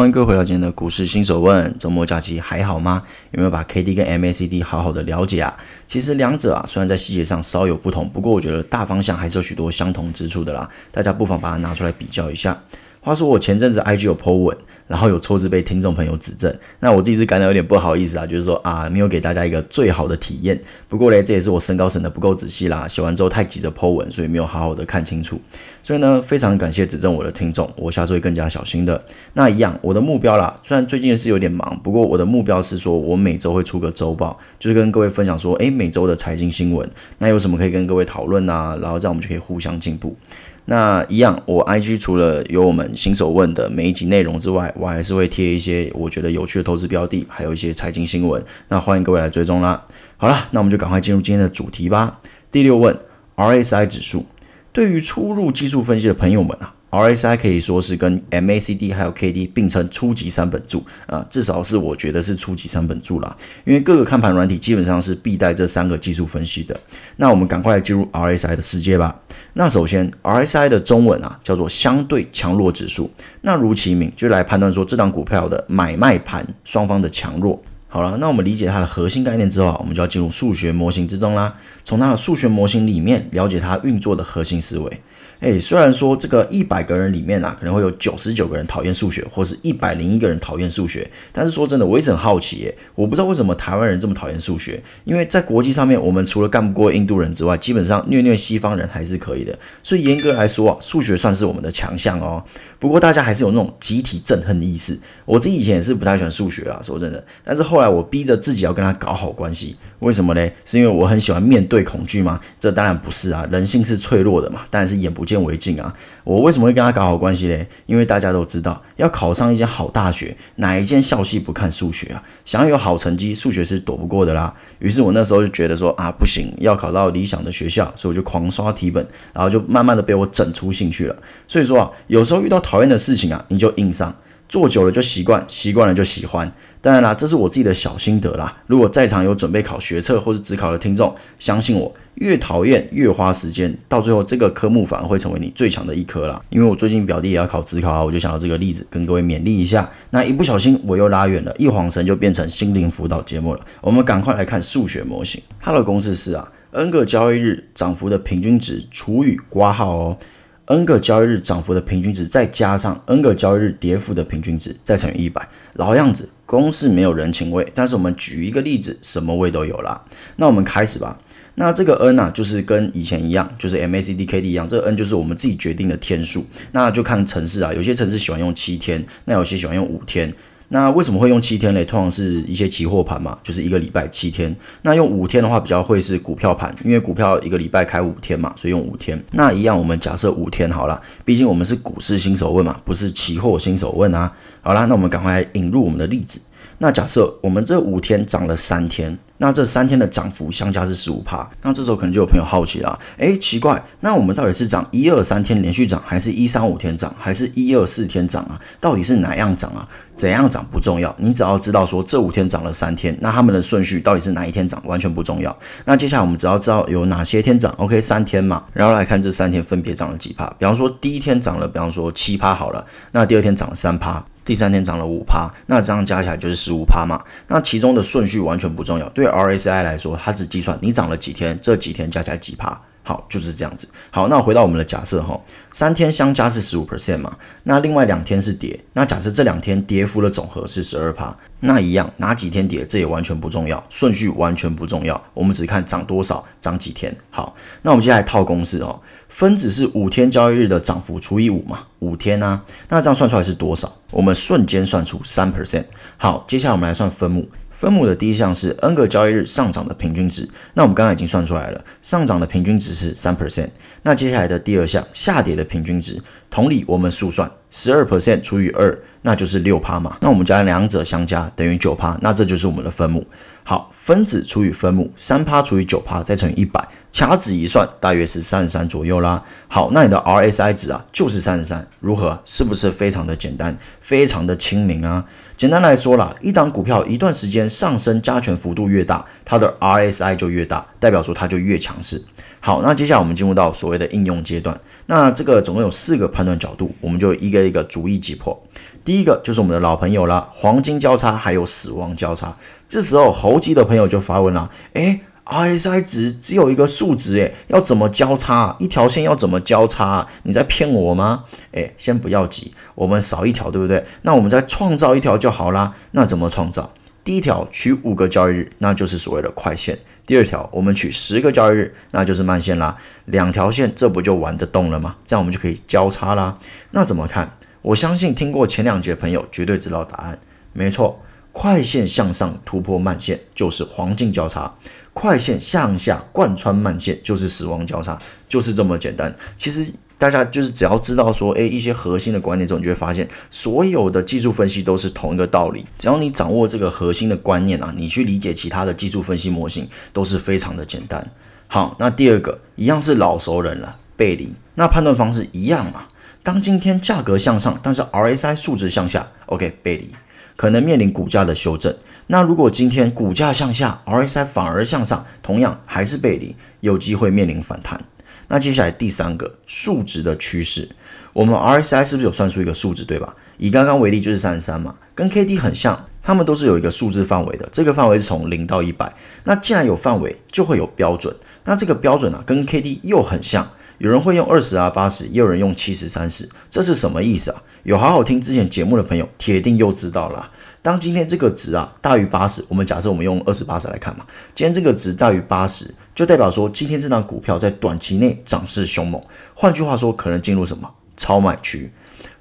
欢迎各位回到今天的股市新手问。周末假期还好吗？有没有把 K D 跟 M A C D 好好的了解啊？其实两者啊，虽然在细节上稍有不同，不过我觉得大方向还是有许多相同之处的啦。大家不妨把它拿出来比较一下。话说我前阵子 I G 有 po 文。然后有错字被听众朋友指正，那我自己是感到有点不好意思啊，就是说啊，没有给大家一个最好的体验。不过嘞，这也是我身高审的不够仔细啦，写完之后太急着剖文，所以没有好好的看清楚。所以呢，非常感谢指正我的听众，我下次会更加小心的。那一样，我的目标啦，虽然最近是有点忙，不过我的目标是说我每周会出个周报，就是跟各位分享说，诶，每周的财经新闻，那有什么可以跟各位讨论啊？然后这样我们就可以互相进步。那一样，我 IG 除了有我们新手问的每一集内容之外，我还是会贴一些我觉得有趣的投资标的，还有一些财经新闻。那欢迎各位来追踪啦。好了，那我们就赶快进入今天的主题吧。第六问，RSI 指数对于初入技术分析的朋友们啊。RSI 可以说是跟 MACD 还有 KD 并称初级三本柱啊，至少是我觉得是初级三本柱啦。因为各个看盘软体基本上是必带这三个技术分析的。那我们赶快进入 RSI 的世界吧。那首先，RSI 的中文啊叫做相对强弱指数。那如其名，就来判断说这档股票的买卖盘双方的强弱。好了，那我们理解它的核心概念之后啊，我们就要进入数学模型之中啦。从它的数学模型里面了解它运作的核心思维。哎，虽然说这个一百个人里面啊，可能会有九十九个人讨厌数学，或是一百零一个人讨厌数学，但是说真的，我一直很好奇，耶，我不知道为什么台湾人这么讨厌数学，因为在国际上面，我们除了干不过印度人之外，基本上虐虐西方人还是可以的，所以严格来说啊，数学算是我们的强项哦。不过大家还是有那种集体憎恨的意思。我自己以前也是不太喜欢数学啊，说真的。但是后来我逼着自己要跟他搞好关系，为什么呢？是因为我很喜欢面对恐惧吗？这当然不是啊，人性是脆弱的嘛，当然是眼不见为净啊。我为什么会跟他搞好关系嘞？因为大家都知道，要考上一间好大学，哪一间校系不看数学啊？想要有好成绩，数学是躲不过的啦。于是我那时候就觉得说啊，不行，要考到理想的学校，所以我就狂刷题本，然后就慢慢的被我整出兴趣了。所以说啊，有时候遇到讨厌的事情啊，你就硬上，做久了就习惯，习惯了就喜欢。当然啦，这是我自己的小心得啦。如果在场有准备考学测或者职考的听众，相信我，越讨厌越花时间，到最后这个科目反而会成为你最强的一科啦。因为我最近表弟也要考职考啊，我就想到这个例子跟各位勉励一下。那一不小心我又拉远了，一晃神就变成心灵辅导节目了。我们赶快来看数学模型，它的公式是啊，n 个交易日涨幅的平均值除以挂号哦。n 个交易日涨幅的平均值，再加上 n 个交易日跌幅的平均值，再乘以一百。老样子，公式没有人情味，但是我们举一个例子，什么味都有啦。那我们开始吧。那这个 n 啊，就是跟以前一样，就是 MACD、KD 一样，这个 n 就是我们自己决定的天数。那就看城市啊，有些城市喜欢用七天，那有些喜欢用五天。那为什么会用七天嘞？通常是一些期货盘嘛，就是一个礼拜七天。那用五天的话，比较会是股票盘，因为股票一个礼拜开五天嘛，所以用五天。那一样，我们假设五天好了，毕竟我们是股市新手问嘛，不是期货新手问啊。好啦，那我们赶快引入我们的例子。那假设我们这五天涨了三天，那这三天的涨幅相加是十五趴。那这时候可能就有朋友好奇了，诶，奇怪，那我们到底是涨一二三天连续涨，还是一三五天涨，还是一二四天涨啊？到底是哪样涨啊？怎样涨不重要，你只要知道说这五天涨了三天，那他们的顺序到底是哪一天涨，完全不重要。那接下来我们只要知道有哪些天涨，OK，三天嘛，然后来看这三天分别涨了几趴。比方说第一天涨了，比方说七趴好了，那第二天涨了三趴。第三天涨了五趴，那这样加起来就是十五趴嘛。那其中的顺序完全不重要，对 RSI 来说，它只计算你涨了几天，这几天加起来几趴。好，就是这样子。好，那回到我们的假设哈，三天相加是十五 percent 嘛，那另外两天是跌，那假设这两天跌幅的总和是十二趴，那一样哪几天跌，这也完全不重要，顺序完全不重要，我们只看涨多少，涨几天。好，那我们接下来套公式哦。分子是五天交易日的涨幅除以五嘛，五天啊，那这样算出来是多少？我们瞬间算出三 percent。好，接下来我们来算分母，分母的第一项是 n 个交易日上涨的平均值，那我们刚刚已经算出来了，上涨的平均值是三 percent。那接下来的第二项下跌的平均值，同理我们速算十二 percent 除以二，那就是六趴嘛。那我们将两者相加等于九趴，那这就是我们的分母。好，分子除以分母，三趴除以九趴再乘以一百，掐指一算，大约是三十三左右啦。好，那你的 RSI 值啊就是三十三，如何？是不是非常的简单，非常的亲民啊？简单来说啦，一档股票一段时间上升加权幅度越大，它的 RSI 就越大，代表说它就越强势。好，那接下来我们进入到所谓的应用阶段。那这个总共有四个判断角度，我们就一个一个逐一击破。第一个就是我们的老朋友了，黄金交叉还有死亡交叉。这时候猴急的朋友就发问了：诶 r s i 值只有一个数值，诶，要怎么交叉？一条线要怎么交叉？你在骗我吗？诶，先不要急，我们少一条，对不对？那我们再创造一条就好啦。那怎么创造？第一条取五个交易日，那就是所谓的快线。第二条，我们取十个交易日，那就是慢线啦。两条线，这不就玩得动了吗？这样我们就可以交叉啦。那怎么看？我相信听过前两节的朋友绝对知道答案。没错，快线向上突破慢线就是黄金交叉，快线向下贯穿慢线就是死亡交叉，就是这么简单。其实。大家就是只要知道说，诶，一些核心的观念之后，你就会发现，所有的技术分析都是同一个道理。只要你掌握这个核心的观念啊，你去理解其他的技术分析模型都是非常的简单。好，那第二个一样是老熟人了，背离。那判断方式一样嘛？当今天价格向上，但是 RSI 数值向下，OK，背离，可能面临股价的修正。那如果今天股价向下，RSI 反而向上，同样还是背离，有机会面临反弹。那接下来第三个数值的趋势，我们 RSI 是不是有算出一个数值，对吧？以刚刚为例就是三十三嘛，跟 K D 很像，它们都是有一个数字范围的，这个范围是从零到一百。那既然有范围，就会有标准。那这个标准啊，跟 K D 又很像，有人会用二十啊八十，也有人用七十三十，这是什么意思啊？有好好听之前节目的朋友，铁定又知道了。当今天这个值啊大于八十，我们假设我们用二十八十来看嘛，今天这个值大于八十。就代表说，今天这张股票在短期内涨势凶猛，换句话说，可能进入什么超买区。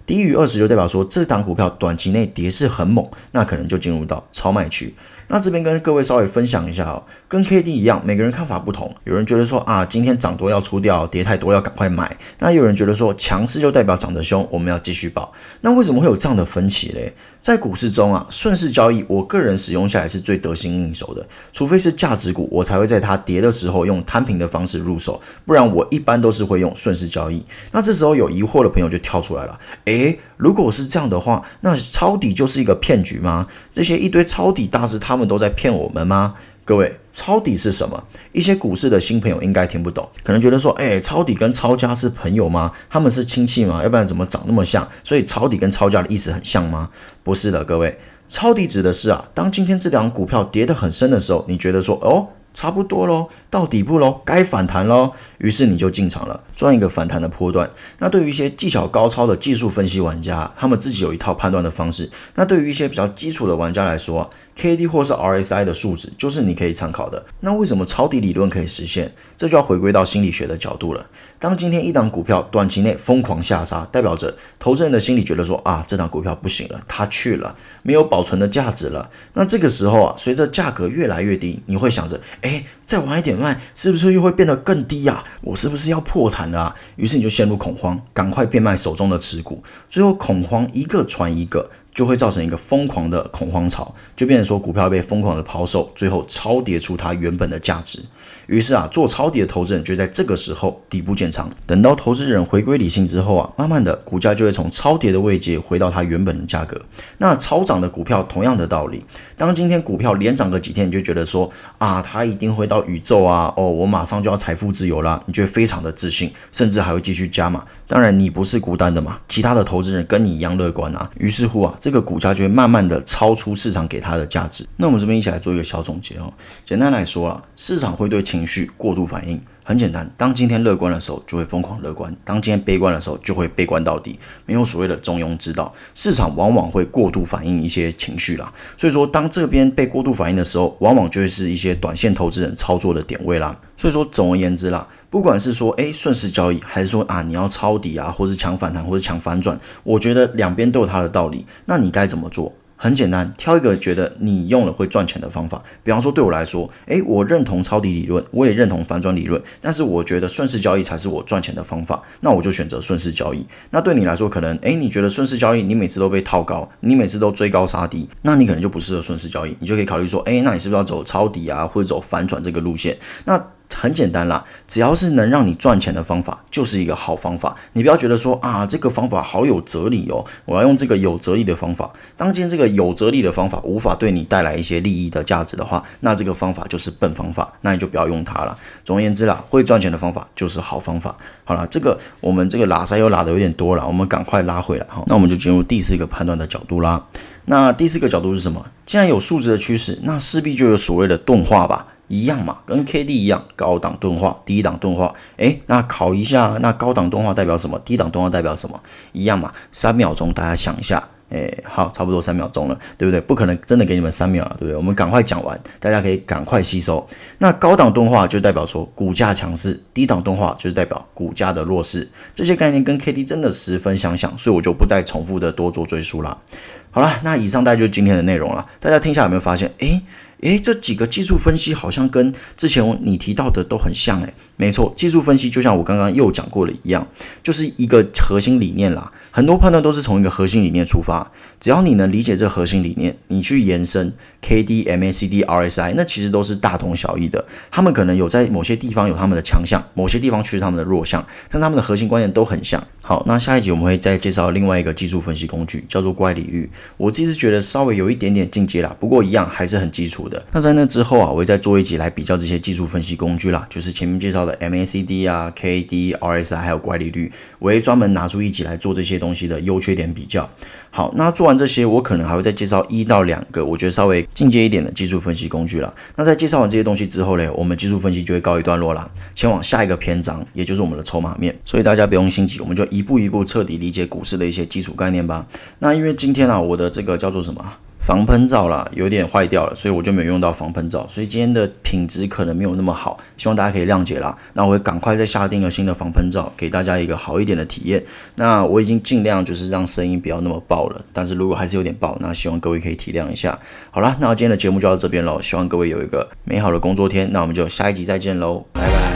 低于二十就代表说，这档股票短期内跌势很猛，那可能就进入到超卖区。那这边跟各位稍微分享一下哦，跟 K D 一样，每个人看法不同。有人觉得说啊，今天涨多要出掉，跌太多要赶快买。那有人觉得说，强势就代表涨得凶，我们要继续保。那为什么会有这样的分歧嘞？在股市中啊，顺势交易，我个人使用下来是最得心应手的。除非是价值股，我才会在它跌的时候用摊平的方式入手，不然我一般都是会用顺势交易。那这时候有疑惑的朋友就跳出来了，诶，如果是这样的话，那抄底就是一个骗局吗？这些一堆抄底大师他他们都在骗我们吗？各位，抄底是什么？一些股市的新朋友应该听不懂，可能觉得说，哎，抄底跟抄家是朋友吗？他们是亲戚吗？要不然怎么长那么像？所以抄底跟抄家的意思很像吗？不是的，各位，抄底指的是啊，当今天这两股票跌得很深的时候，你觉得说，哦。差不多喽，到底部喽，该反弹喽，于是你就进场了，赚一个反弹的波段。那对于一些技巧高超的技术分析玩家，他们自己有一套判断的方式。那对于一些比较基础的玩家来说，K D 或是 R S I 的数值就是你可以参考的。那为什么抄底理论可以实现？这就要回归到心理学的角度了。当今天一档股票短期内疯狂下杀，代表着投资人的心里觉得说啊，这档股票不行了，它去了，没有保存的价值了。那这个时候啊，随着价格越来越低，你会想着，哎，再晚一点卖，是不是又会变得更低呀？我是不是要破产了？啊于是你就陷入恐慌，赶快变卖手中的持股，最后恐慌一个传一个。就会造成一个疯狂的恐慌潮，就变成说股票被疯狂的抛售，最后超跌出它原本的价值。于是啊，做超跌的投资人就在这个时候底部建仓，等到投资人回归理性之后啊，慢慢的股价就会从超跌的位阶回到它原本的价格。那超涨的股票同样的道理，当今天股票连涨个几天，你就觉得说啊，它一定会到宇宙啊，哦，我马上就要财富自由啦，你就会非常的自信，甚至还会继续加码。当然你不是孤单的嘛，其他的投资人跟你一样乐观啊。于是乎啊，这个股价就会慢慢的超出市场给它的价值。那我们这边一起来做一个小总结哦。简单来说啊，市场会对情绪过度反应。很简单，当今天乐观的时候，就会疯狂乐观；当今天悲观的时候，就会悲观到底。没有所谓的中庸之道，市场往往会过度反映一些情绪啦。所以说，当这边被过度反应的时候，往往就会是一些短线投资人操作的点位啦。所以说，总而言之啦，不管是说诶顺势交易，还是说啊你要抄底啊，或是抢反弹，或是抢反转，我觉得两边都有它的道理。那你该怎么做？很简单，挑一个觉得你用了会赚钱的方法。比方说，对我来说，诶，我认同抄底理论，我也认同反转理论，但是我觉得顺势交易才是我赚钱的方法，那我就选择顺势交易。那对你来说，可能诶，你觉得顺势交易，你每次都被套高，你每次都追高杀低，那你可能就不适合顺势交易，你就可以考虑说，诶，那你是不是要走抄底啊，或者走反转这个路线？那很简单啦，只要是能让你赚钱的方法，就是一个好方法。你不要觉得说啊，这个方法好有哲理哦，我要用这个有哲理的方法。当今这个有哲理的方法无法对你带来一些利益的价值的话，那这个方法就是笨方法，那你就不要用它了。总而言之啦，会赚钱的方法就是好方法。好了，这个我们这个拉塞又拉的有点多了，我们赶快拉回来哈。那我们就进入第四个判断的角度啦。那第四个角度是什么？既然有数值的趋势，那势必就有所谓的钝化吧。一样嘛，跟 K D 一样，高档钝化，低档钝化。诶，那考一下，那高档钝化代表什么？低档钝化代表什么？一样嘛，三秒钟，大家想一下。诶，好，差不多三秒钟了，对不对？不可能真的给你们三秒啊，对不对？我们赶快讲完，大家可以赶快吸收。那高档钝化就代表说股价强势，低档钝化就是代表股价的弱势。这些概念跟 K D 真的十分相像，所以我就不再重复的多做赘述了。好了，那以上大概就是今天的内容了。大家听下有没有发现？诶。诶，这几个技术分析好像跟之前你提到的都很像诶，没错，技术分析就像我刚刚又讲过的一样，就是一个核心理念啦。很多判断都是从一个核心理念出发，只要你能理解这核心理念，你去延伸 K D M A C D R S I，那其实都是大同小异的。他们可能有在某些地方有他们的强项，某些地方却是他们的弱项，但他们的核心观念都很像。好，那下一集我们会再介绍另外一个技术分析工具，叫做乖离率。我自己是觉得稍微有一点点进阶啦，不过一样还是很基础的。那在那之后啊，我会再做一集来比较这些技术分析工具啦，就是前面介绍的 M A C D 啊、K D R S I 还有乖离率，我会专门拿出一集来做这些。东西的优缺点比较好，那做完这些，我可能还会再介绍一到两个我觉得稍微进阶一点的技术分析工具了。那在介绍完这些东西之后呢，我们技术分析就会告一段落啦，前往下一个篇章，也就是我们的筹码面。所以大家不用心急，我们就一一步一步彻底理解股市的一些基础概念吧。那因为今天啊，我的这个叫做什么？防喷罩啦，有点坏掉了，所以我就没有用到防喷罩，所以今天的品质可能没有那么好，希望大家可以谅解啦。那我会赶快再下定个新的防喷罩，给大家一个好一点的体验。那我已经尽量就是让声音不要那么爆了，但是如果还是有点爆，那希望各位可以体谅一下。好了，那今天的节目就到这边喽，希望各位有一个美好的工作天，那我们就下一集再见喽，拜拜。